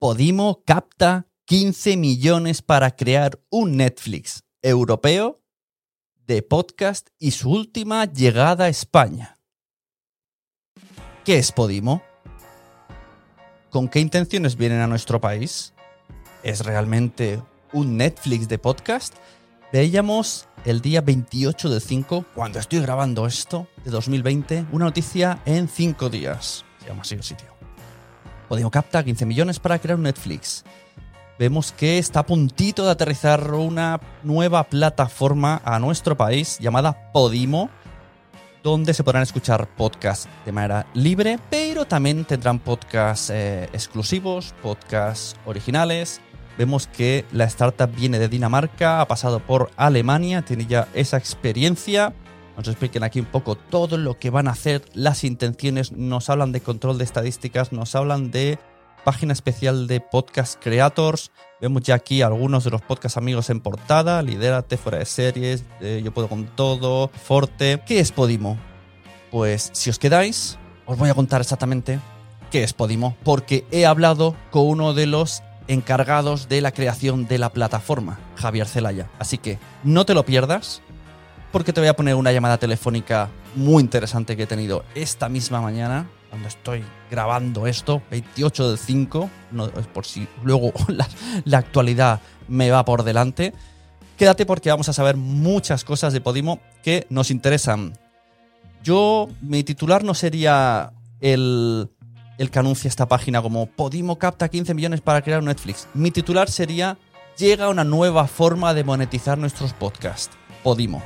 Podimo capta 15 millones para crear un Netflix europeo de podcast y su última llegada a España. ¿Qué es Podimo? ¿Con qué intenciones vienen a nuestro país? ¿Es realmente un Netflix de podcast? Veíamos el día 28 de 5, cuando estoy grabando esto, de 2020, una noticia en 5 días. Se llama así el sitio. Podimo capta 15 millones para crear un Netflix. Vemos que está a puntito de aterrizar una nueva plataforma a nuestro país llamada Podimo, donde se podrán escuchar podcasts de manera libre, pero también tendrán podcasts eh, exclusivos, podcasts originales. Vemos que la startup viene de Dinamarca, ha pasado por Alemania, tiene ya esa experiencia. Nos expliquen aquí un poco todo lo que van a hacer, las intenciones, nos hablan de control de estadísticas, nos hablan de página especial de podcast creators. Vemos ya aquí algunos de los podcast amigos en portada, Lidérate, Fuera de Series, eh, Yo Puedo Con Todo, Forte. ¿Qué es Podimo? Pues si os quedáis, os voy a contar exactamente qué es Podimo, porque he hablado con uno de los encargados de la creación de la plataforma, Javier Celaya. Así que no te lo pierdas, porque te voy a poner una llamada telefónica muy interesante que he tenido esta misma mañana, cuando estoy grabando esto, 28 del 5, no, es por si luego la, la actualidad me va por delante. Quédate porque vamos a saber muchas cosas de Podimo que nos interesan. Yo, mi titular no sería el, el que anuncia esta página como Podimo capta 15 millones para crear Netflix. Mi titular sería Llega una nueva forma de monetizar nuestros podcasts. Podimo.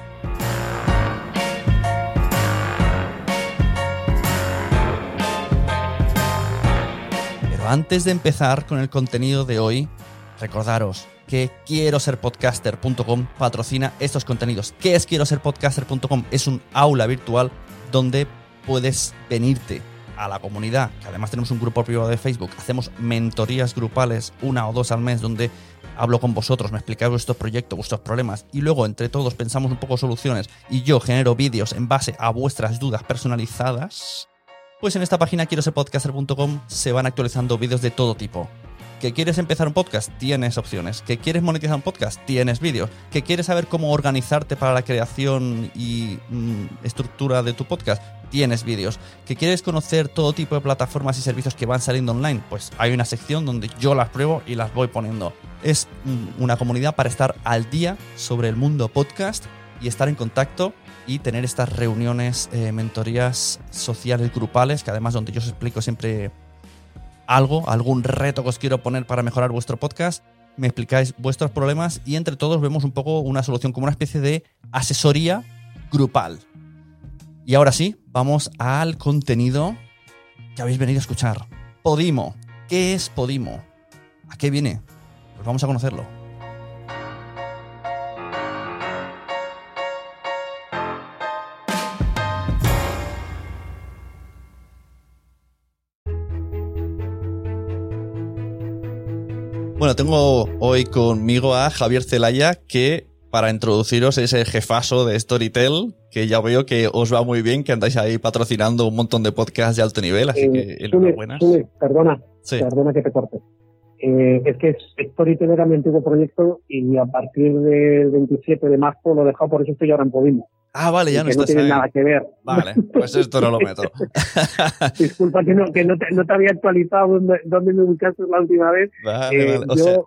Pero antes de empezar con el contenido de hoy, recordaros que quiero ser podcaster.com patrocina estos contenidos. ¿Qué es quiero ser podcaster.com? Es un aula virtual donde puedes venirte a la comunidad, además tenemos un grupo privado de Facebook, hacemos mentorías grupales una o dos al mes donde hablo con vosotros, me explicáis vuestros proyectos, vuestros problemas y luego entre todos pensamos un poco soluciones y yo genero vídeos en base a vuestras dudas personalizadas. Pues en esta página quiero ser podcaster.com se van actualizando vídeos de todo tipo. ¿Que quieres empezar un podcast? Tienes opciones. ¿Que quieres monetizar un podcast? Tienes vídeos. ¿Que quieres saber cómo organizarte para la creación y mm, estructura de tu podcast? Tienes vídeos. ¿Que quieres conocer todo tipo de plataformas y servicios que van saliendo online? Pues hay una sección donde yo las pruebo y las voy poniendo. Es mm, una comunidad para estar al día sobre el mundo podcast y estar en contacto y tener estas reuniones, eh, mentorías sociales grupales, que además donde yo os explico siempre algo, algún reto que os quiero poner para mejorar vuestro podcast, me explicáis vuestros problemas y entre todos vemos un poco una solución como una especie de asesoría grupal. Y ahora sí, vamos al contenido que habéis venido a escuchar. Podimo. ¿Qué es Podimo? ¿A qué viene? Pues vamos a conocerlo. Bueno, tengo hoy conmigo a Javier Celaya, que para introduciros es el jefazo de Storytel, que ya veo que os va muy bien, que andáis ahí patrocinando un montón de podcasts de alto nivel, así que Eh, enhorabuena. Sune, Sune, perdona, Sí. perdona que te corte. Eh, es que Storytel era mi antiguo proyecto y a partir del 27 de marzo lo he dejado, por eso estoy ahora en Podimo. Ah, vale, ya no que no estás tiene ahí. nada que ver. Vale, pues esto no lo meto. Disculpa que no, que no, te, no te había actualizado dónde, dónde me ubicaste la última vez. Vale, Eh, vale. O yo, sea,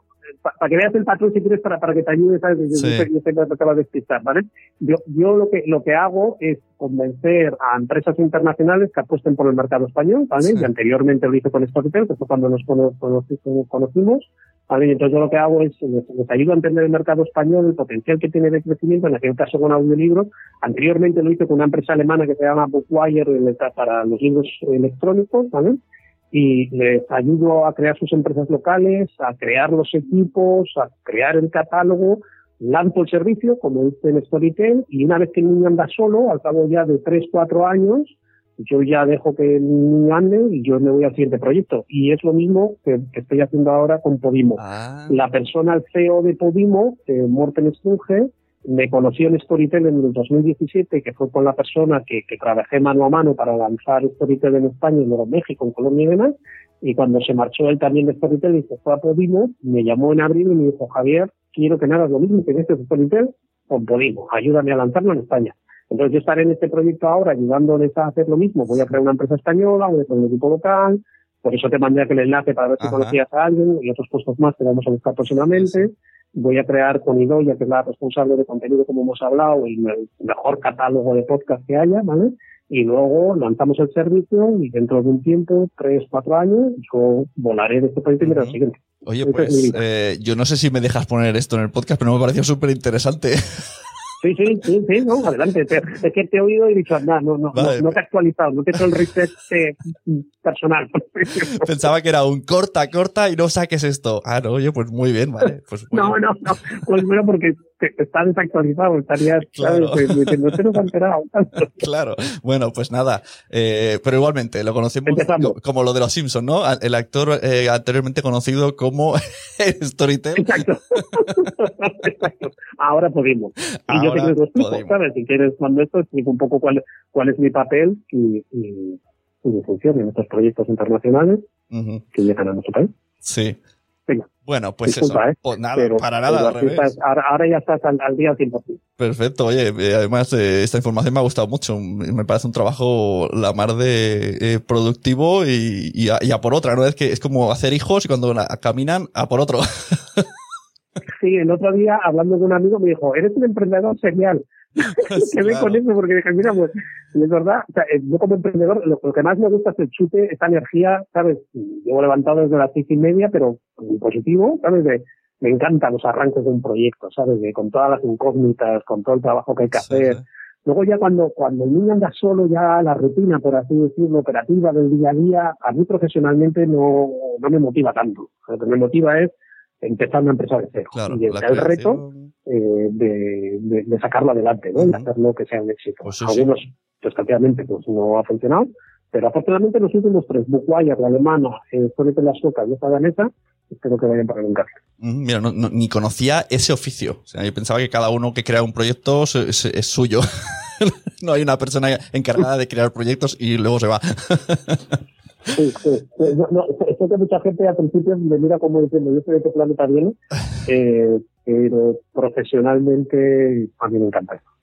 para que veas el patrón si quieres para, para que te ayude, ¿sabes? Yo, Sí. yo sé- que te va a despistar, ¿vale? Yo, yo lo que lo que hago es convencer a empresas internacionales que apuesten por el mercado español, ¿vale? Sí. Y anteriormente lo hice con Storytel, que fue cuando nos cono- conocimos, ¿vale? Y entonces yo lo que hago es, les, les ayudo a entender el mercado español, el potencial que tiene de crecimiento, en aquel caso con audiolibros. Anteriormente lo hice con una empresa alemana que se llama Bookwire eh, para los libros electrónicos, ¿vale? Y les ayudo a crear sus empresas locales, a crear los equipos, a crear el catálogo, lanzo el servicio, como dice en Storytel, y una vez que el niño anda solo, al cabo ya de 3, 4 años, yo ya dejo que el niño ande y yo me voy al siguiente proyecto. Y es lo mismo que, que estoy haciendo ahora con Podimo. ah, La persona, el CEO de Podimo, eh, Morten Strunge, me conoció en Storytel en el 2017, que fue con la persona que, que trabajé mano a mano para lanzar Storytel en España y luego en México, en Colombia y demás. Y cuando se marchó él también de Storytel y se fue a Podimo, me llamó en abril y me dijo, Javier, quiero que me hagas lo mismo que en este Storytel con Podimo. Ayúdame a lanzarlo en España. Entonces yo estaré en este proyecto ahora ayudándoles a hacer lo mismo. Voy a crear una empresa española, voy a crear un equipo local, por eso te mandé aquel enlace para ver si Ajá. conocías a alguien y otros puestos más que vamos a buscar próximamente. Voy a crear con Idoya, que es la responsable de contenido como hemos hablado, y el mejor catálogo de podcast que haya, ¿vale? Y luego lanzamos el servicio y dentro de un tiempo, tres, cuatro años, yo volaré de este proyecto y me iré al siguiente. Oye, pues eh, yo no sé si me dejas poner esto en el podcast, pero me pareció súper interesante. Sí, sí, sí, sí, no, adelante. Te- es que te he oído y he dicho, anda, no, no, Vale. no, no te he actualizado, no te he hecho el reset eh, personal. Pensaba que era un corta, corta y no saques esto. Ah, no, oye, pues muy bien, vale. Pues muy No, bien. no, no. Pues bueno, porque está desactualizado, estarías, Claro. enterado. Claro, bueno, pues nada, eh, pero igualmente lo conocemos Empezamos. como lo de los Simpsons, ¿no? El actor eh, anteriormente conocido como Storytel. Exacto. Exacto. Ahora podemos. Y yo te lo explico. ¿sabes? Si quieres, cuando esto, explico un poco cuál, cuál es mi papel y, y, y mi función en estos proyectos internacionales que llegan a nuestro país. Sí. Venga. Bueno, pues Disculpa, eso. ¿eh? Pues nada, Pero, para nada, al revés. estás- ahora, ahora ya estás al, al día al 100%. Perfecto, oye, eh, además eh, esta información me ha gustado mucho, me parece un trabajo la mar de eh, productivo y, y, a, y a por otra, ¿no? Es que es como hacer hijos y cuando la- caminan a por otro. Sí, el otro día, hablando con un amigo, me dijo, eres un emprendedor serial. que Claro. con eso porque dije, mira, pues, es verdad, o sea, eh, yo como emprendedor, lo, lo que más me gusta es el chute, esta energía, ¿sabes? Llevo levantado desde las seis y media, pero en positivo, ¿sabes? De, me encantan los arranques de un proyecto, ¿sabes? De, con todas las incógnitas, con todo el trabajo que hay que Sí, hacer. sí. Luego ya cuando, cuando el niño anda solo, ya la rutina, por así decirlo, operativa del día a día, a mí profesionalmente no, no me motiva tanto. Lo que me motiva es empezar una empresa de cero. Claro, y el reto eh, de, de, de sacarlo adelante, ¿no? Y Ujú. hacerlo que sea un éxito. Pues sí, sí. Algunos, desgraciadamente, pues no ha funcionado, pero afortunadamente los últimos tres, Bookwire, la alemana, eh, Sonete la Soca y esta danesa, espero que vayan para. Mm, Mira, no- no- ni conocía ese oficio. O sea, yo pensaba que cada uno que crea un proyecto es, es- es suyo. no hay una persona encargada de crear proyectos y luego se va. Sí, sí. No, no, sé que mucha gente al principio me mira como diciendo, yo soy de qué planeta viene, eh, pero profesionalmente a mí me encanta eso.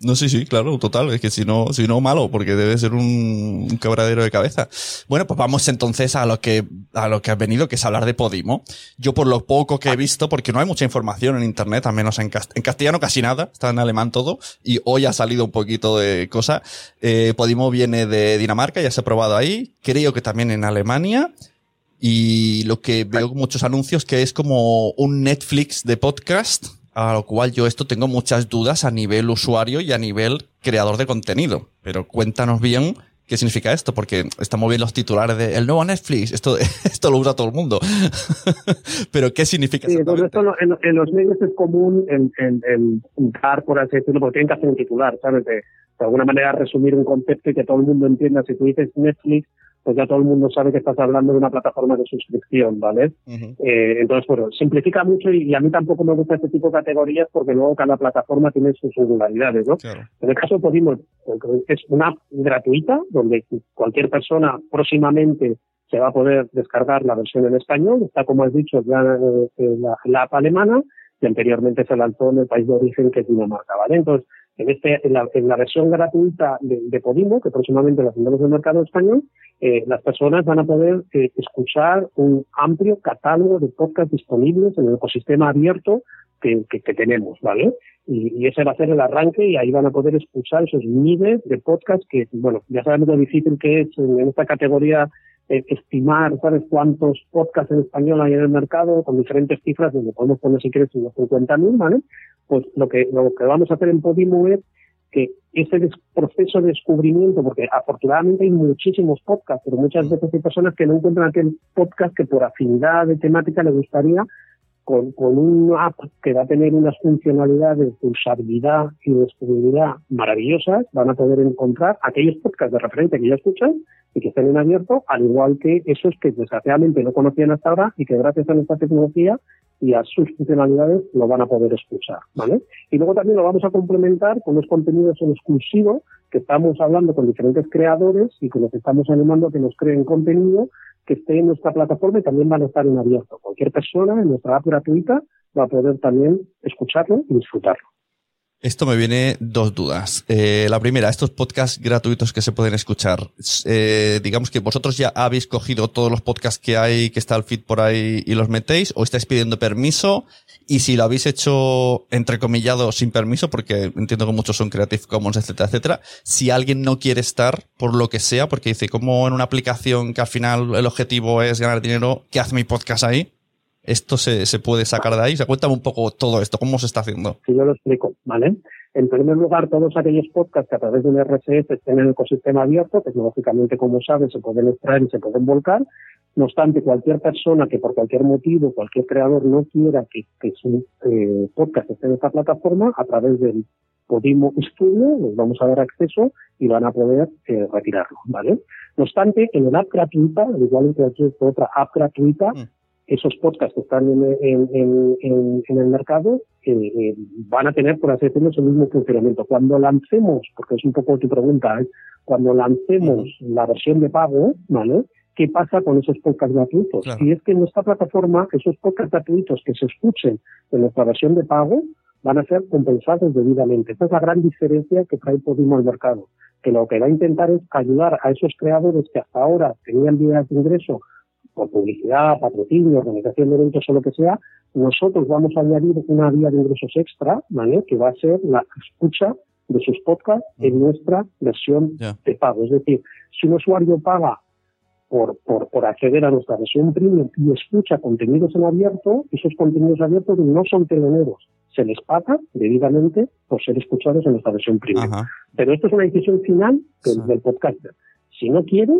No, sí, sí, claro, total. Es que si no, si no, malo, porque debe ser un, un quebradero de cabeza. Bueno, pues vamos entonces a lo que, a lo que has venido, que es hablar de Podimo. Yo por lo poco que he visto, porque no hay mucha información en internet, al menos en, cast- en castellano casi nada, está en alemán todo, y hoy ha salido un poquito de cosa. Eh, Podimo viene de Dinamarca, ya se ha probado ahí, creo que también en Alemania. Y lo que veo muchos anuncios que es como un Netflix de podcast, a lo cual yo esto tengo muchas dudas a nivel usuario y a nivel creador de contenido. Pero cuéntanos bien qué significa esto, porque estamos viendo los titulares de el nuevo Netflix, esto, esto lo usa todo el mundo. Pero qué significa Sí, entonces exactamente? esto en, en los medios es común el, el, el juntar, por así decirlo, porque tienen que hacer un titular, ¿sabes? De, de alguna manera resumir un concepto y que todo el mundo entienda. Si tú dices Netflix, pues ya todo el mundo sabe que estás hablando de una plataforma de suscripción, ¿vale? eh, entonces, bueno, simplifica mucho y, a mí tampoco me gusta este tipo de categorías porque luego cada plataforma tiene sus singularidades, ¿no? En el caso de Podimo, es una app gratuita donde cualquier persona próximamente se va a poder descargar la versión en español. Está, como has dicho, ya eh, la, app alemana y anteriormente se lanzó en el país de origen que es Dinamarca, ¿vale? Entonces, en, este, en, la, en la versión gratuita de, de, Podimo, que próximamente la tendremos en el mercado español, eh, las personas van a poder eh, escuchar un amplio catálogo de podcasts disponibles en el ecosistema abierto que, que, tenemos, ¿vale? Y, y, ese va a ser el arranque y ahí van a poder escuchar esos miles de podcasts que, bueno, ya sabemos lo difícil que es en, en esta categoría eh, estimar, ¿sabes?, cuántos podcasts en español hay en el mercado con diferentes cifras, donde podemos poner, si quieres, unos 50.000, ¿vale? Pues lo que, lo que vamos a hacer en Podimo es que ese proceso de descubrimiento, porque afortunadamente hay muchísimos podcasts, pero muchas veces hay personas que no encuentran aquel podcast que por afinidad de temática le gustaría, con, con una app que va a tener unas funcionalidades de usabilidad y de descubribilidad maravillosas, van a poder encontrar aquellos podcasts de referencia que ya escuchan y que estén en abierto, al igual que esos que desgraciadamente no conocían hasta ahora y que gracias a nuestra tecnología y a sus funcionalidades lo van a poder escuchar, ¿vale? Y luego también lo vamos a complementar con los contenidos en exclusivo que estamos hablando con diferentes creadores y que los estamos animando a que nos creen contenido que esté en nuestra plataforma y también van a estar en abierto. Cualquier persona en nuestra app gratuita va a poder también escucharlo y disfrutarlo. Esto me viene dos dudas. Eh, la primera, estos podcasts gratuitos que se pueden escuchar, eh, digamos que vosotros ya habéis cogido todos los podcasts que hay, que está el feed por ahí y los metéis, o estáis pidiendo permiso, y si lo habéis hecho entrecomillado sin permiso, porque entiendo que muchos son Creative Commons, etcétera, etcétera, si alguien no quiere estar por lo que sea, porque dice, como en una aplicación que al final el objetivo es ganar dinero, ¿qué hace mi podcast ahí? Esto se, se puede sacar de ahí. Se cuéntame un poco todo esto, cómo se está haciendo. Sí, yo lo explico, ¿vale? En primer lugar, todos aquellos podcasts que a través de un RSS estén en el ecosistema abierto, tecnológicamente, como sabes, se pueden extraer y se pueden volcar. No obstante, cualquier persona que por cualquier motivo, cualquier creador no quiera que, que su eh, podcast esté en esta plataforma, a través del Podimo Studio les vamos a dar acceso y van a poder eh, retirarlo, ¿vale? No obstante, en el app gratuita, al igual que cualquier otra app gratuita, mm esos podcasts que están en, el mercado eh, eh, van a tener, por así decirlo, el mismo funcionamiento. Cuando lancemos, porque es un poco tu pregunta, ¿eh? cuando lancemos la versión de pago, ¿vale? ¿Qué pasa con esos podcasts gratuitos? Si es que en nuestra plataforma, esos podcasts gratuitos que se escuchen en nuestra versión de pago, van a ser compensados debidamente. Esta es la gran diferencia que trae Podimo al mercado, que lo que va a intentar es ayudar a esos creadores que hasta ahora tenían vías de ingreso por publicidad, patrocinio, organización de eventos o lo que sea, nosotros vamos a añadir una vía de ingresos extra, ¿vale? Que va a ser la escucha de sus podcasts en nuestra versión de pago. Es decir, si un usuario paga por, por, por acceder a nuestra versión premium y escucha contenidos en abierto, esos contenidos abiertos no son teloneros, se les paga debidamente por ser escuchados en nuestra versión premium. Pero esto es una decisión final del, del podcaster. Si no quiere,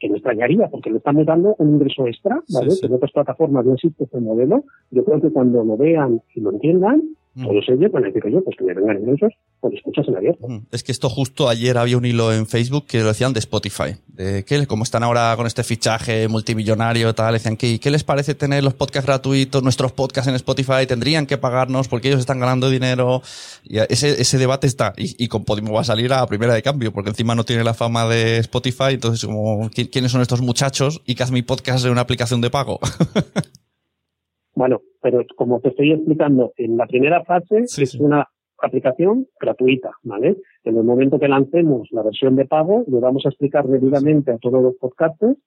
que me extrañaría porque le estamos dando un ingreso extra, ¿vale? En otras plataformas no existe este modelo. Yo creo que cuando lo vean y lo entiendan, Mm. Todos ellos decir, yo, pues que me vengan ingresos por escuchas en abierto. Mm. Es que esto justo ayer había un hilo en Facebook que lo decían de Spotify, de que como están ahora con este fichaje multimillonario, tal, decían que ¿qué les parece tener los podcasts gratuitos, nuestros podcasts en Spotify? Tendrían que pagarnos porque ellos están ganando dinero. Y ese, ese debate está, y, con Podimo va a salir a primera de cambio, porque encima no tiene la fama de Spotify, entonces como, ¿quiénes son estos muchachos? Y que haz mi podcast en una aplicación de pago. Bueno, pero como te estoy explicando, en la primera fase es una aplicación gratuita, ¿vale? En el momento que lancemos la versión de pago, le vamos a explicar debidamente a todos los podcasters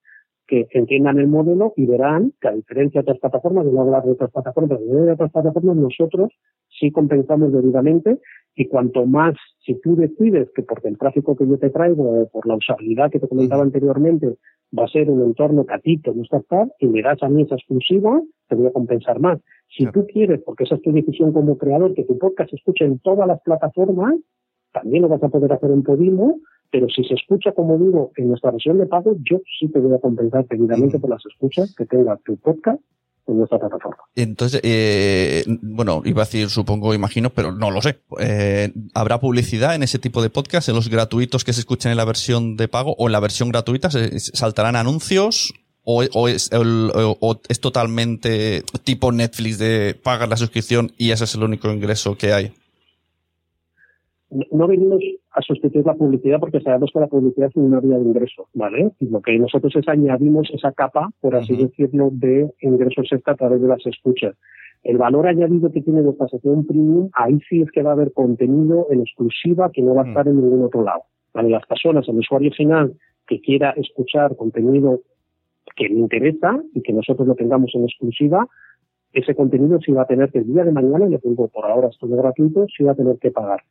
que entiendan el modelo y verán que a diferencia de otras plataformas, de no hablar de otras plataformas, de otras plataformas, nosotros sí compensamos debidamente y cuanto más, si tú decides que por el tráfico que yo te traigo o por la usabilidad que te comentaba anteriormente va a ser un entorno catito, no está y me das a mí esa exclusiva, te voy a compensar más. Si tú quieres, porque esa es tu decisión como creador, que tu podcast se escuche en todas las plataformas, también lo vas a poder hacer en Podimo, pero si se escucha, como digo, en nuestra versión de pago, yo sí te voy a compensar debidamente por las escuchas que tenga tu podcast en nuestra plataforma. Entonces, eh, bueno, iba a decir, supongo, imagino, pero no lo sé. Eh, ¿Habrá publicidad en ese tipo de podcast, en los gratuitos que se escuchan en la versión de pago o en la versión gratuita? ¿Saltarán anuncios? ¿O, es, o, es totalmente tipo Netflix de pagar la suscripción y ese es el único ingreso que hay? No venimos a sustituir la publicidad porque sabemos que la publicidad es una vía de ingreso, ¿vale? Y lo que nosotros es añadimos esa capa, por así decirlo, de ingresos extra a través de las escuchas. El valor añadido que tiene nuestra sección premium, ahí sí es que va a haber contenido en exclusiva que no va a estar en ningún otro lado. ¿vale? Las personas, el usuario final que quiera escuchar contenido que le interesa y que nosotros lo tengamos en exclusiva, ese contenido sí va a tener que el día de mañana, y le pongo por ahora esto de gratuito, sí va a tener que pagar.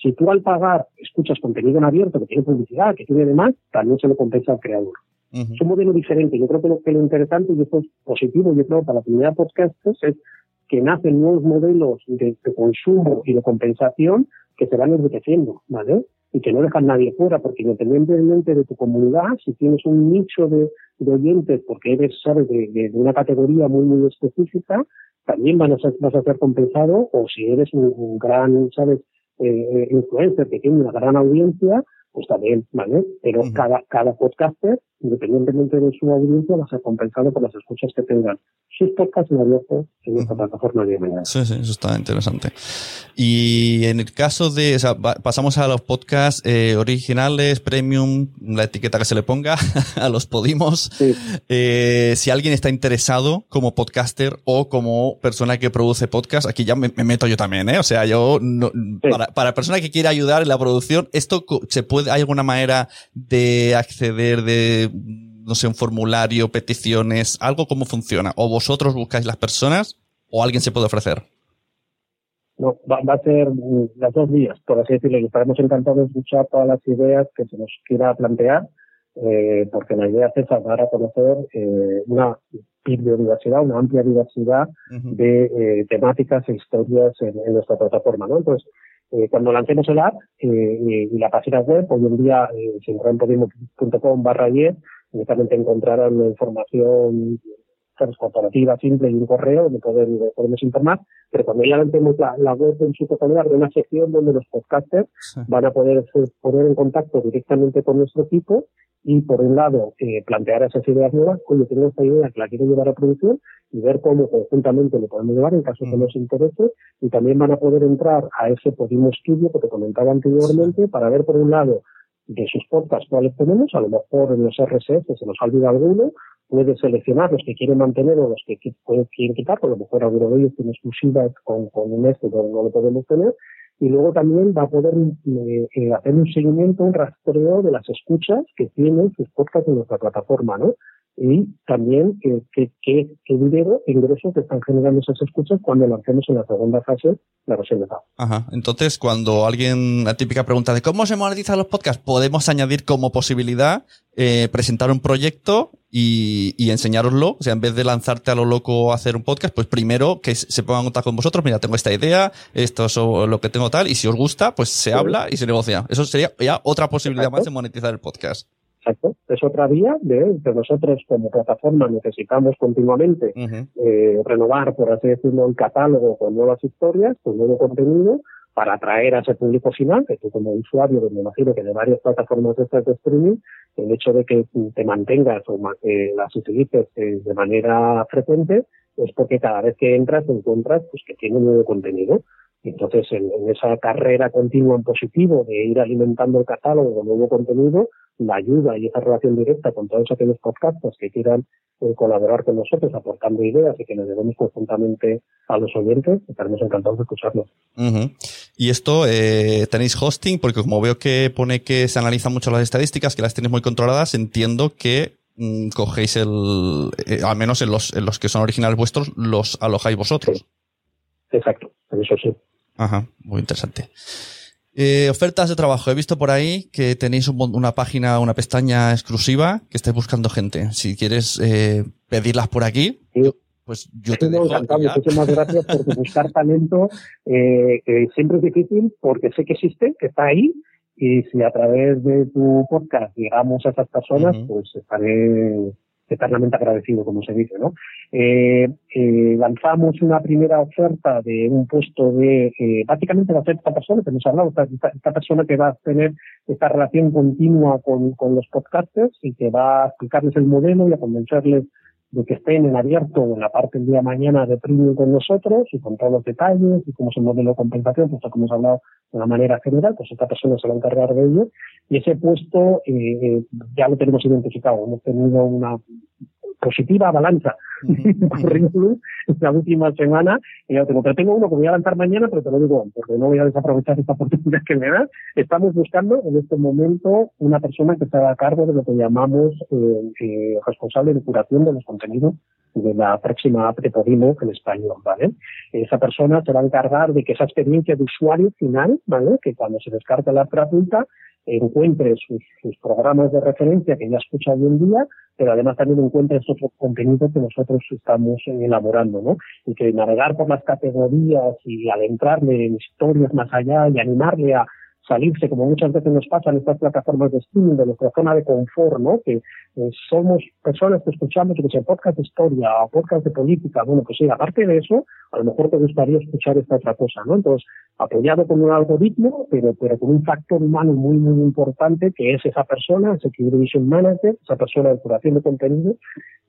Si tú al pagar escuchas contenido en abierto que tiene publicidad, que tiene demás, también se lo compensa al creador. Es un modelo diferente. Yo creo que lo, que lo interesante, y esto es positivo, yo creo, para la comunidad de podcasters, es que nacen nuevos modelos de, consumo y de compensación que se van enriqueciendo, ¿vale? Y que no dejan nadie fuera, porque independientemente de tu comunidad, si tienes un nicho de, oyentes, porque eres, sabes, de, una categoría muy, muy específica, también van a ser, vas a ser compensado, o si eres un gran, sabes, eh, influencer que tiene una gran audiencia, pues también, ¿vale? Pero cada, cada podcaster, independientemente de su audiencia, va a ser compensado por las escuchas que tengan sus podcasts en abierto en esta plataforma de mañana. Sí, sí, eso está interesante. Y en el caso de, o sea, pasamos a los podcasts eh, originales, premium, la etiqueta que se le ponga, a los podimos. Eh, si alguien está interesado como podcaster o como persona que produce podcast, aquí ya me, meto yo también, ¿eh? O sea, yo, no, para, para persona que quiera ayudar en la producción, esto se puede, ¿hay alguna manera de acceder de no sé, un formulario, peticiones, algo cómo funciona? ¿O vosotros buscáis las personas o alguien se puede ofrecer? No, va, a ser las dos vías, por así decirlo. Y estaremos encantados de escuchar todas las ideas que se nos quiera plantear, eh, porque la idea es dar a conocer eh, una biodiversidad, una amplia diversidad de eh, temáticas e historias en, nuestra plataforma. ¿no? Entonces, cuando lancemos el app y la página web, hoy en día, si entran en podimo.com barra 10, únicamente encontrarán información comparativa simple y un correo donde podemos informar, pero cuando ya lancemos la, la web en su totalidad de una sección donde los podcasters van a poder poner en contacto directamente con nuestro equipo y por un lado eh, plantear esas ideas nuevas, oye, tengo esta idea que la quiero llevar a producción y ver cómo conjuntamente lo podemos llevar en caso que nos interese. Y también van a poder entrar a ese Podimo Studio que te comentaba anteriormente para ver por un lado de sus podcasts cuáles tenemos, a lo mejor en los RSS se nos olvida alguno, puede seleccionar los que quiere mantener o los que quieren quitar, a lo mejor alguno de ellos tiene exclusiva con, con un este no lo podemos tener, y luego también va a poder eh, eh, hacer un seguimiento, un rastreo de las escuchas que tienen sus podcasts en nuestra plataforma, ¿no? Y también qué, qué, qué, dinero, ingresos que están generando esas escuchas cuando lancemos en la segunda fase la versión de pago. Ajá. Entonces, cuando alguien, la típica pregunta de cómo se monetizan los podcasts, podemos añadir como posibilidad eh, presentar un proyecto y, y enseñároslo. O sea, en vez de lanzarte a lo loco a hacer un podcast, pues primero que se pongan en contacto con vosotros. Mira, tengo esta idea, esto es lo que tengo tal, y si os gusta, pues se habla y se negocia. Eso sería ya otra posibilidad más de monetizar el podcast. Exacto. Es otra vía de que nosotros como plataforma necesitamos continuamente eh, renovar, por así decirlo, el catálogo con nuevas historias, con nuevo contenido, para atraer a ese público final, que tú como usuario, me imagino que de varias plataformas de estas de streaming, el hecho de que te mantengas o eh, las utilices eh, de manera frecuente, es porque cada vez que entras encuentras pues que tiene nuevo contenido. Entonces, en, esa carrera continua en positivo de ir alimentando el catálogo con nuevo contenido, la ayuda y esa relación directa con todos aquellos podcasts que quieran eh, colaborar con nosotros aportando ideas y que nos debemos conjuntamente a los oyentes, estaremos encantados de escucharlos. Y esto, eh, tenéis hosting, porque como veo que pone que se analizan mucho las estadísticas, que las tenéis muy controladas, entiendo que mm, cogéis el, eh, al menos en los, en los que son originales vuestros, los alojáis vosotros. Exacto, eso sí. Ajá, muy interesante. Eh, ofertas de trabajo. He visto por ahí que tenéis una página, una pestaña exclusiva que estáis buscando gente. Si quieres eh, pedirlas por aquí, pues yo te dejo. Muchísimas gracias porque buscar talento eh, siempre es difícil porque sé que existe, que está ahí y si a través de tu podcast llegamos a esas personas, pues estaré eternamente agradecido, como se dice, ¿no? Eh, eh, lanzamos una primera oferta de un puesto de, eh, básicamente va a ser esta persona que nos ha hablado, esta, esta, persona que va a tener esta relación continua con, con los podcasters y que va a explicarles el modelo y a convencerles de que estén en abierto en la parte del día de mañana de premium con nosotros y con todos los detalles y cómo es el modelo de compensación, pues como hemos hablado de una manera general, pues esta persona se va a encargar de ello y ese puesto eh, eh ya lo tenemos identificado. Hemos tenido una positiva balanza currículum esta última semana y yo tengo, pero tengo uno que voy a lanzar mañana, pero te lo digo porque no voy a desaprovechar esta oportunidad que me da. Estamos buscando en este momento una persona que esté a cargo de lo que llamamos eh, eh, responsable de curación de los contenidos de la próxima app de Podimo en español, ¿vale? Esa persona se va a encargar de que esa experiencia de usuario final, ¿vale? Que cuando se descarga la app gratuita, encuentre sus, programas de referencia que ya escucha hoy en día, pero además también encuentre esos contenidos que nosotros estamos elaborando, ¿no? Y que navegar por las categorías y adentrarle en historias más allá y animarle a salirse, como muchas veces nos pasa en estas plataformas de streaming, de nuestra zona de confort, ¿no? Que eh, somos personas que escuchamos, que sea podcast de historia o podcast de política, bueno, pues sí, aparte de eso, a lo mejor te gustaría escuchar esta otra cosa, ¿no? Entonces, apoyado con un algoritmo, pero, pero con un factor humano muy, muy importante, que es esa persona, ese Vision Manager, esa persona de curación de contenido,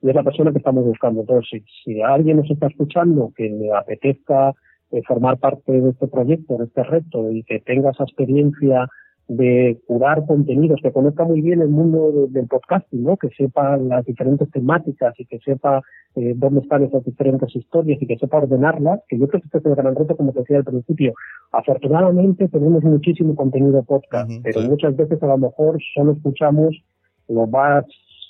y es la persona que estamos buscando. Entonces, si, si alguien nos está escuchando que le apetezca eh, formar parte de este proyecto, de este reto y que tenga esa experiencia de curar contenidos, que conozca muy bien el mundo del podcasting, ¿no? que sepa las diferentes temáticas y que sepa eh, dónde están esas diferentes historias y que sepa ordenarlas, que yo creo que este es el gran reto, como te decía al principio. Afortunadamente tenemos muchísimo contenido podcast, pero muchas veces a lo mejor solo escuchamos lo más,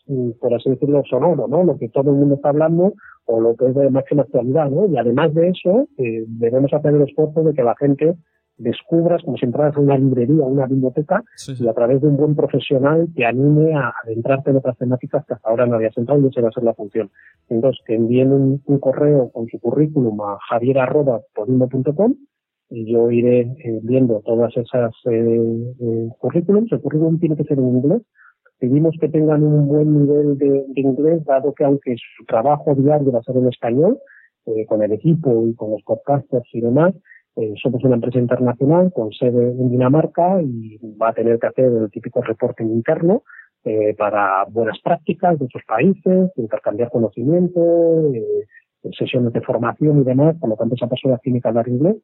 mm, por así decirlo, sonoro, ¿no? lo que todo el mundo está hablando o lo que es de máxima actualidad, ¿no? Y además de eso, eh, debemos hacer el esfuerzo de que la gente descubras como si entraras a una librería, una biblioteca, y a través de un buen profesional te anime a adentrarte en otras temáticas que hasta ahora no habías entrado y esa va a ser la función. Entonces, que envíen un, correo con su currículum a javier.podimo.com y yo iré eh, viendo todas esas eh, eh, currículums. El currículum tiene que ser en inglés, pedimos que tengan un buen nivel de, inglés, dado que aunque su trabajo diario va a ser en español, eh, con el equipo y con los podcasters y demás, eh, somos una empresa internacional con sede en Dinamarca y va a tener que hacer el típico reporting interno eh, para buenas prácticas de otros países, intercambiar conocimiento, sesiones de formación y demás, por lo tanto esa persona tiene que hablar inglés.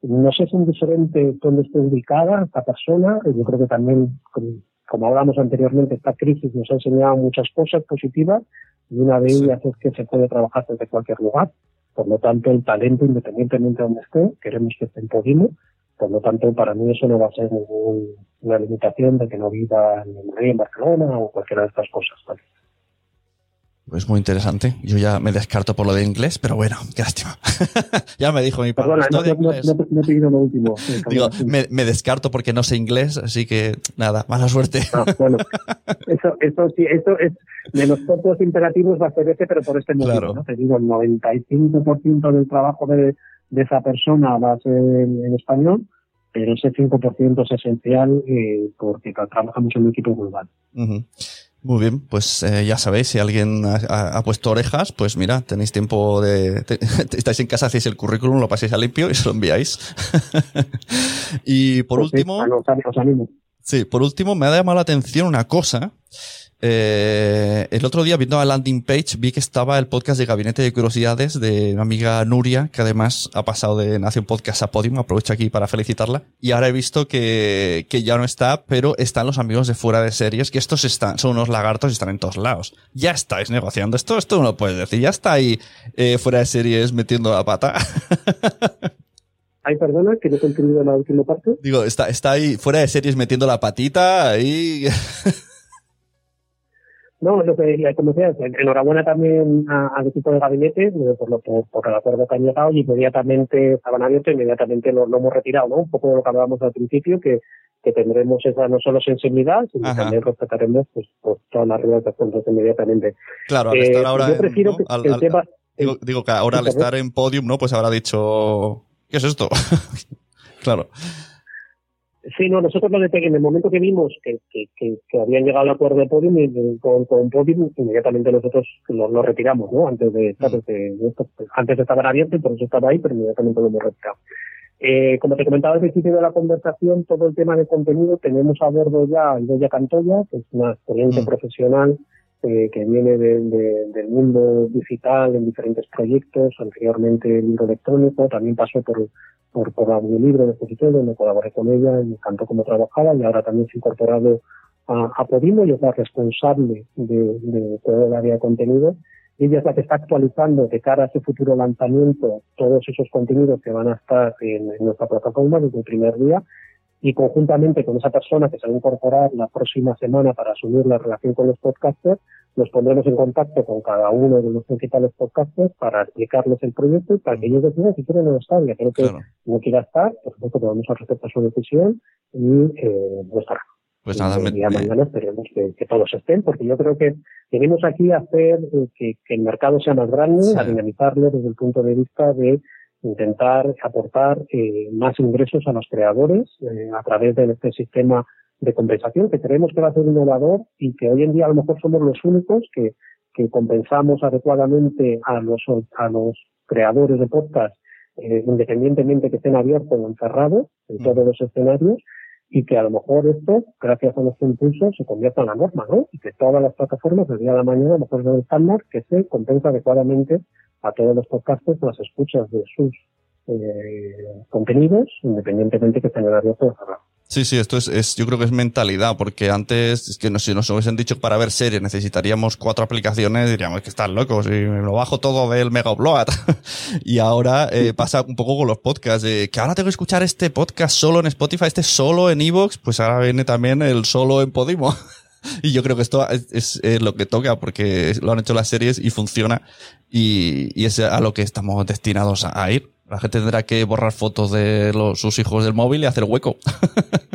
No sé si es diferente dónde esté ubicada esta persona, yo creo que también como hablamos anteriormente, esta crisis nos ha enseñado muchas cosas positivas y una de ellas es que se puede trabajar desde cualquier lugar. Por lo tanto, el talento, independientemente de donde esté, queremos que esté en Podimo. Por lo tanto, para mí eso no va a ser ninguna limitación de que no viva en Madrid, en Barcelona o cualquiera de estas cosas. Es muy interesante. Yo ya me descarto por lo de inglés, pero bueno, qué lástima. ya me dijo mi padre. Perdona, no, no, no, he pedido lo último. Digo, me, me, descarto porque no sé inglés, así que nada, mala suerte. Ah, bueno, eso, eso sí, eso es de los pocos imperativos va a ser ese, pero por este motivo. Claro. ¿no? Te digo, el 95% del trabajo de, de, esa persona va a ser en, español, pero ese 5% es esencial eh, porque trabajamos en un equipo global. Uh muy bien, pues eh, ya sabéis, si alguien ha, puesto orejas, pues mira, tenéis tiempo de... estáis en casa, hacéis el currículum, lo paséis a limpio y se lo enviáis. y por pues último... Sí, por último me ha llamado la atención una cosa eh, el otro día viendo la landing page vi que estaba el podcast de Gabinete de Curiosidades de mi amiga Nuria, que además ha pasado de Nación Podcast a Podium, aprovecho aquí para felicitarla. Y ahora he visto que, que ya no está, pero están los amigos de fuera de series, que estos están, son unos lagartos y están en todos lados. Ya estáis negociando esto, esto no lo puedes decir, ya está ahí eh, fuera de series metiendo la pata. Ay, perdona, que no he entendido la última parte. Digo, está, está ahí fuera de series metiendo la patita, ahí... No, lo que, como decía, enhorabuena también al equipo de gabinete por, lo, por, el acuerdo que han llegado y inmediatamente estaban abiertos, inmediatamente lo, hemos retirado, ¿no? Un poco de lo que hablábamos al principio, que, que tendremos esa no solo sensibilidad, sino que también respetaremos pues, pues, todas las reglas de acuerdo inmediatamente. Claro, al estar eh, ahora yo prefiero que el tema, digo, digo, que ahora al estar en podium, ¿no? Pues habrá dicho, ¿qué es esto? claro. Sí, no, nosotros lo en el momento que vimos que, que, que, habían llegado al acuerdo de Podium, y, con, con, Podium, inmediatamente nosotros lo, retiramos, ¿no? Antes de, de, antes estaba abierto y por eso estaba ahí, pero inmediatamente lo hemos retirado. Eh, como te comentaba al principio de la conversación, todo el tema de contenido tenemos a bordo ya a Idoya Cantoya, que es una experiencia mm. profesional eh, que viene del mundo digital en diferentes proyectos, anteriormente el libro electrónico, también pasó por, por, por audiolibro de exposición, donde colaboré con ella y me encantó cómo trabajaba y ahora también se ha incorporado a, Podimo y es la responsable de, de todo el área de contenido. Ella es la que está actualizando de cara a ese futuro lanzamiento todos esos contenidos que van a estar en, nuestra plataforma desde el primer día y conjuntamente con esa persona que se va a incorporar la próxima semana para asumir la relación con los podcasters, nos pondremos en contacto con cada uno de los principales podcasters para explicarles el proyecto y para que ellos decidan si quieren o no estar. Ya creo que no quiera estar, por supuesto que vamos a respetar su decisión y eh, no estará. Pues nada, el día mañana esperemos que, todos estén, porque yo creo que tenemos aquí a hacer eh, que, el mercado sea más grande, a dinamizarlo desde el punto de vista de intentar aportar eh, más ingresos a los creadores eh, a través de este sistema de compensación que creemos que va a ser innovador y que hoy en día a lo mejor somos los únicos que, que compensamos adecuadamente a los, a los creadores de podcast independientemente que estén abiertos o encerrados en todos los escenarios y que a lo mejor esto, gracias a nuestro impulso, se convierta en la norma, ¿no? Y que todas las plataformas, del día de la mañana, a lo mejor es el estándar que se compensa adecuadamente a todos los podcasts las escuchas de sus eh, contenidos, independientemente que estén en abierto o cerrado. Sí, sí, esto es, es, yo creo que es mentalidad, porque antes, es que no, si nos hubiesen dicho para ver series necesitaríamos cuatro aplicaciones, diríamos que están locos y me lo bajo todo del Mega Upload. y ahora eh, pasa un poco con los podcasts, que ahora tengo que escuchar este podcast solo en Spotify, este solo en Evox, pues ahora viene también el solo en Podimo. y yo creo que esto es, es, lo que toca, porque lo han hecho las series y funciona, y, es a lo que estamos destinados a ir. La gente tendrá que borrar fotos de sus hijos del móvil y hacer hueco.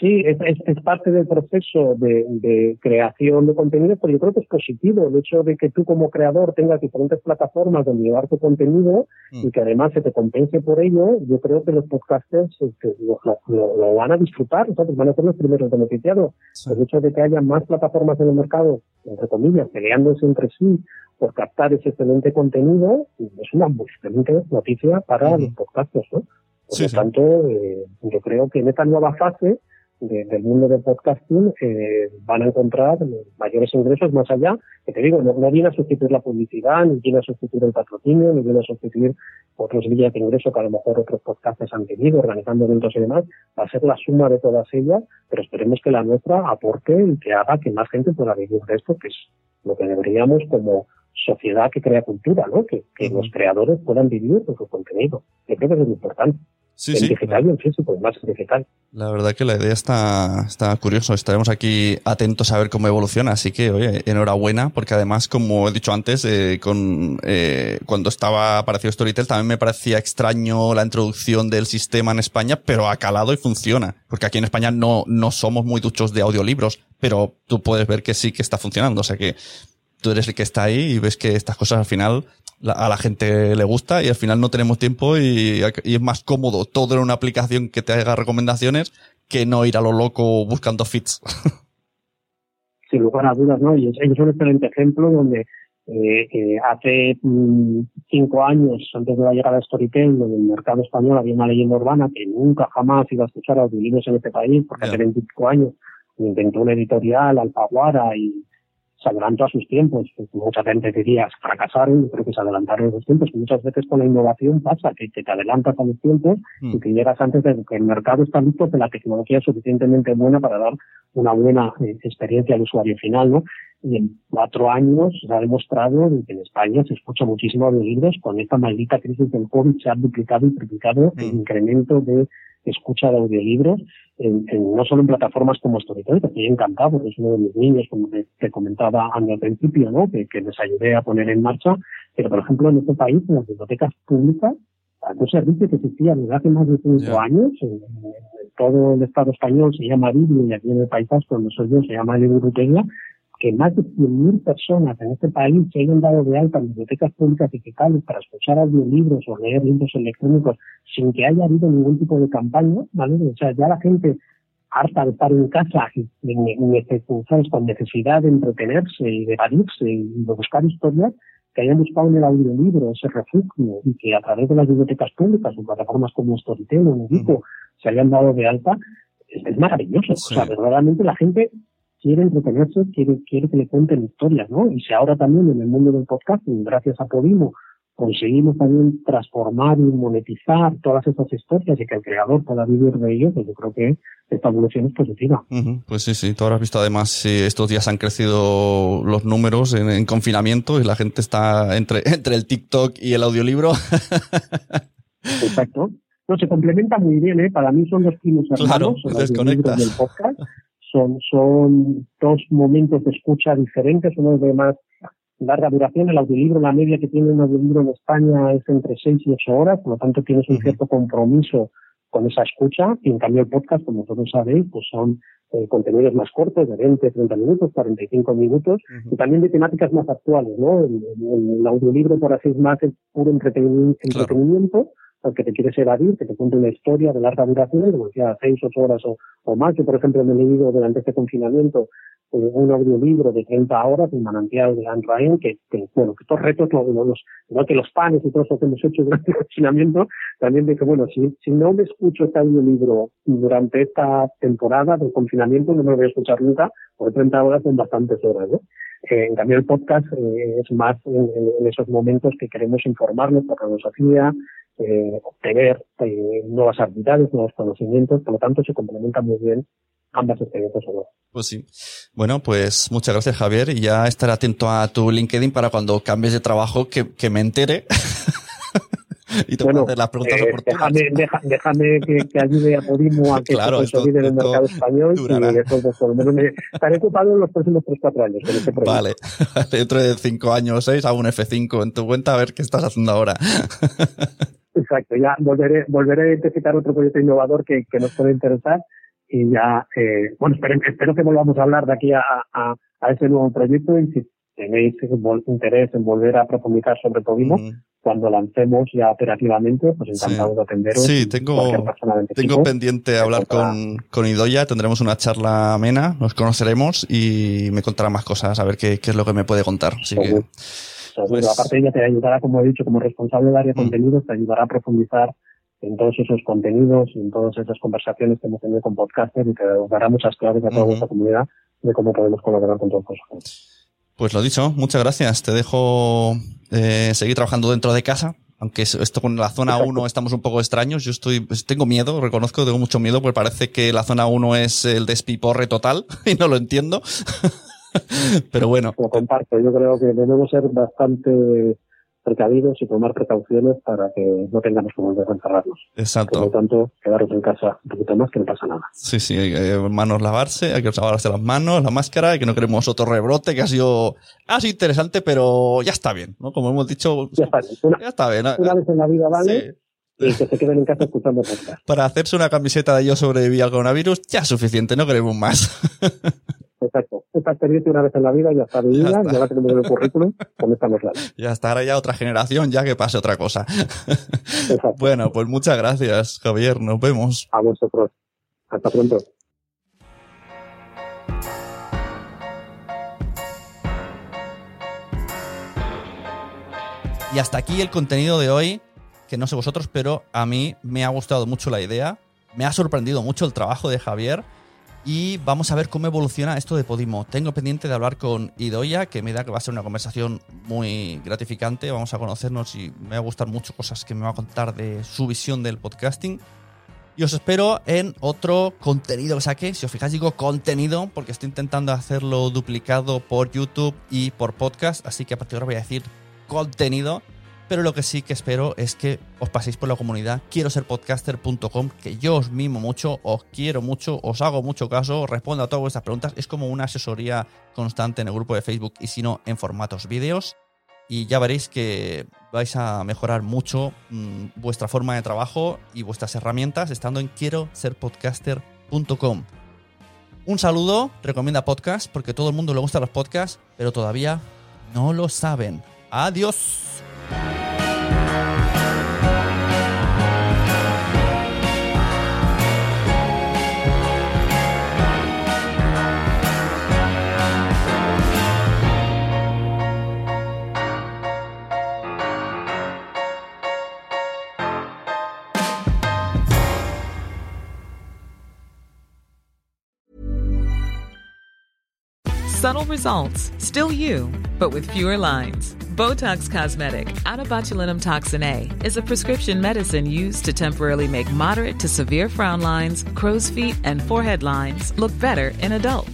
Sí, es, es, parte del proceso de, de, creación de contenido, pero yo creo que es positivo el hecho de que tú como creador tengas diferentes plataformas donde llevar tu contenido y que además se te compense por ello. Yo creo que los podcasters este, lo, lo, van a disfrutar, ¿sabes? van a ser los primeros beneficiados. El hecho de que haya más plataformas en el mercado, entre comillas, peleándose entre sí por captar ese excelente contenido, es una excelente noticia para los podcasters. ¿no? Por lo tanto, eh, yo creo que en esta nueva fase, del mundo del podcasting eh, van a encontrar mayores ingresos más allá, que te digo, no, viene a sustituir la publicidad, ni viene a sustituir el patrocinio, ni viene a sustituir otros vías de ingreso que a lo mejor otros podcasters han tenido, organizando eventos y demás, va a ser la suma de todas ellas, pero esperemos que la nuestra aporte y que haga que más gente pueda vivir de esto, que es lo que deberíamos como sociedad que crea cultura, ¿no? Que, que los creadores puedan vivir de su contenido. Yo creo que es muy importante. Sí, sí, digital y más digital. La verdad que la idea está, está curiosa. Estaremos aquí atentos a ver cómo evoluciona. Así que, oye, enhorabuena, porque además, como he dicho antes, eh, con, eh, cuando estaba aparecido Storytel también me parecía extraño la introducción del sistema en España, pero ha calado y funciona. Porque aquí en España no, no somos muy duchos de audiolibros, pero tú puedes ver que sí que está funcionando. O sea que tú eres el que está ahí y ves que estas cosas al final a la gente le gusta y al final no tenemos tiempo y, es más cómodo todo en una aplicación que te haga recomendaciones que no ir a lo loco buscando fits. Sin lugar a dudas, ¿no? Y es, un excelente ejemplo donde eh, hace mm, cinco años, antes de la llegada de Storytel, donde el mercado español había una leyenda urbana que nunca jamás iba a escuchar a los en este país, porque hace 25 años inventó una editorial, Alfaguara, y se adelantó a sus tiempos. Pues mucha gente diría, fracasaron, creo que se adelantaron a sus tiempos. Muchas veces con la innovación pasa que, te adelantas a los tiempos y que llegas antes de que el mercado está listo, que la tecnología es suficientemente buena para dar una buena eh, experiencia al usuario final, ¿no? Y en cuatro años se ha demostrado que en España se escucha muchísimo de libros. Con esta maldita crisis del COVID se ha duplicado y triplicado el incremento de escucha de audiolibros, en, no solo en plataformas como Storytel, que estoy encantado, porque es uno de mis niños, como te, comentaba al principio, ¿no? que, les ayudé a poner en marcha, pero por ejemplo en este país, en las bibliotecas públicas, un servicio que existía desde hace más de cinco años, en, todo el Estado español se llama Biblia y aquí en el País Vasco, soy yo, se llama Biblioteca, que más de 100.000 personas en este país se hayan dado de alta en bibliotecas públicas digitales para escuchar audiolibros o leer libros electrónicos sin que haya habido ningún tipo de campaña, ¿vale? O sea, ya la gente harta de estar en casa y con necesidad de entretenerse y de evadirse y de buscar historias, que hayan buscado en el audiolibro ese refugio y que a través de las bibliotecas públicas o plataformas como Storytel o Medico se hayan dado de alta, es, maravilloso. O sea, verdaderamente la gente quiere entretenerse, quiere, quiere que le cuenten historias, ¿no? Y si ahora también en el mundo del podcast, gracias a Podimo, conseguimos también transformar y monetizar todas esas historias y que el creador pueda vivir de ello, pues yo creo que esta evolución es positiva. Pues sí, sí, tú habrás visto además si estos días han crecido los números en, confinamiento y la gente está entre, entre el TikTok y el audiolibro. Exacto. No, se complementa muy bien, ¿eh? Para mí son dos primos hermanos, claro, del podcast son, son dos momentos de escucha diferentes, uno de más larga duración. El audiolibro, la media que tiene un audiolibro en España es entre 6 y 8 horas, por lo tanto tienes un cierto compromiso con esa escucha. Y en cambio el podcast, como todos sabéis, pues son eh, contenidos más cortos, de 20, 30 minutos, 45 minutos, y también de temáticas más actuales, ¿no? El, audiolibro, por así es más, es puro entretenimiento que te quieres evadir, que te cuente una historia de larga duración, como decía, seis, ocho horas o, o más. Yo, por ejemplo, me he leído durante este confinamiento eh, un audiolibro de 30 horas, un manantial de Anne Ryan, que, que, bueno, que estos retos, no, los, igual que los panes y todo eso que hemos hecho durante el confinamiento, también de que, bueno, si, si no me escucho este audiolibro durante esta temporada de confinamiento, no me lo voy a escuchar nunca, porque 30 horas son bastantes horas, ¿no? Eh, en cambio, el podcast eh, es más en, en, esos momentos que queremos informarnos por la filosofía, eh, obtener eh, nuevas habilidades, nuevos conocimientos, por lo tanto se complementan muy bien ambas experiencias. Pues sí. Bueno, pues muchas gracias Javier y ya estaré atento a tu LinkedIn para cuando cambies de trabajo que, que me entere. y te bueno, hacer las preguntas eh, oportunas. Déjame, déjame que, que, ayude a Podimo a que claro, se consolide en el mercado español durará. y después por lo menos me estaré ocupado en los próximos 3-4 años con este. Vale, dentro de 5 años o 6 hago un F5 en tu cuenta a ver qué estás haciendo ahora. Exacto, ya volveré, volveré a identificar otro proyecto innovador que, que nos puede interesar y ya, eh, bueno, espero, espero, que volvamos a hablar de aquí a, a, a, ese nuevo proyecto y si tenéis interés en volver a profundizar sobre Podimo, mm. cuando lancemos ya operativamente, pues encantado de atenderos. Sí, tengo, tengo pendiente hablar con, con Idoya, tendremos una charla amena, nos conoceremos y me contará más cosas, a ver qué, qué es lo que me puede contar. Así que, pues... aparte ella te ayudará, como he dicho, como responsable del área de mm. contenidos, te ayudará a profundizar en todos esos contenidos y en todas esas conversaciones que hemos tenido con podcasters y te dará muchas claves a toda nuestra comunidad de cómo podemos colaborar con todos vosotros. Pues lo dicho, muchas gracias. Te dejo eh, seguir trabajando dentro de casa. Aunque esto con la zona 1 estamos un poco extraños. Yo estoy, pues, tengo miedo, reconozco, tengo mucho miedo, porque parece que la zona 1 es el despiporre total y no lo entiendo. Pero bueno. Lo comparto. Yo creo que debemos ser bastante precavidos y tomar precauciones para que no tengamos que volver a encerrarnos. Exacto. Por lo tanto, quedaros en casa un poquito más que no pasa nada. Sí, sí, hay que manos lavarse, hay que lavarse las manos, la máscara, y que no queremos otro rebrote que ha sido, ha sido interesante, pero ya está bien, ¿no? Como hemos dicho, ya está bien. Una, ya está bien. Una vez en la vida vale. Y que se queden en casa escuchando podcast. Para hacerse una camiseta de yo sobreviví al coronavirus, ya es suficiente, no queremos más. Exacto. Esta experiencia una vez en la vida ya está vivida, ya, la tenemos en el currículum, con estamos claros. Ya está, ahora ya otra generación, ya que pase otra cosa. Exacto. Bueno, pues muchas gracias, Javier. Nos vemos. A vosotros. Hasta pronto. Y hasta aquí el contenido de hoy, que no sé vosotros, pero a mí me ha gustado mucho la idea. Me ha sorprendido mucho el trabajo de Javier y vamos a ver cómo evoluciona esto de Podimo. Tengo pendiente de hablar con Idoya, que me da que va a ser una conversación muy gratificante. Vamos a conocernos y me va a gustar mucho cosas que me va a contar de su visión del podcasting. Y os espero en otro contenido que saque. Si os fijáis, digo contenido porque estoy intentando hacerlo duplicado por YouTube y por podcast. Así que a partir de ahora voy a decir contenido. Pero lo que sí que espero es que os paséis por la comunidad quiero ser podcaster.com, que yo os mimo mucho, os quiero mucho, os hago mucho caso, respondo a todas vuestras preguntas. Es como una asesoría constante en el grupo de Facebook y si no, en formatos vídeos. Y ya veréis que vais a mejorar mucho mmm, vuestra forma de trabajo y vuestras herramientas estando en quiero ser podcaster.com. Un saludo, recomienda podcast, porque todo el mundo le gusta los podcasts, pero todavía no lo saben. Adiós. Subtle results, still you, but with fewer lines. Botox Cosmetic, out of botulinum toxin A, is a prescription medicine used to temporarily make moderate to severe frown lines, crow's feet, and forehead lines look better in adults.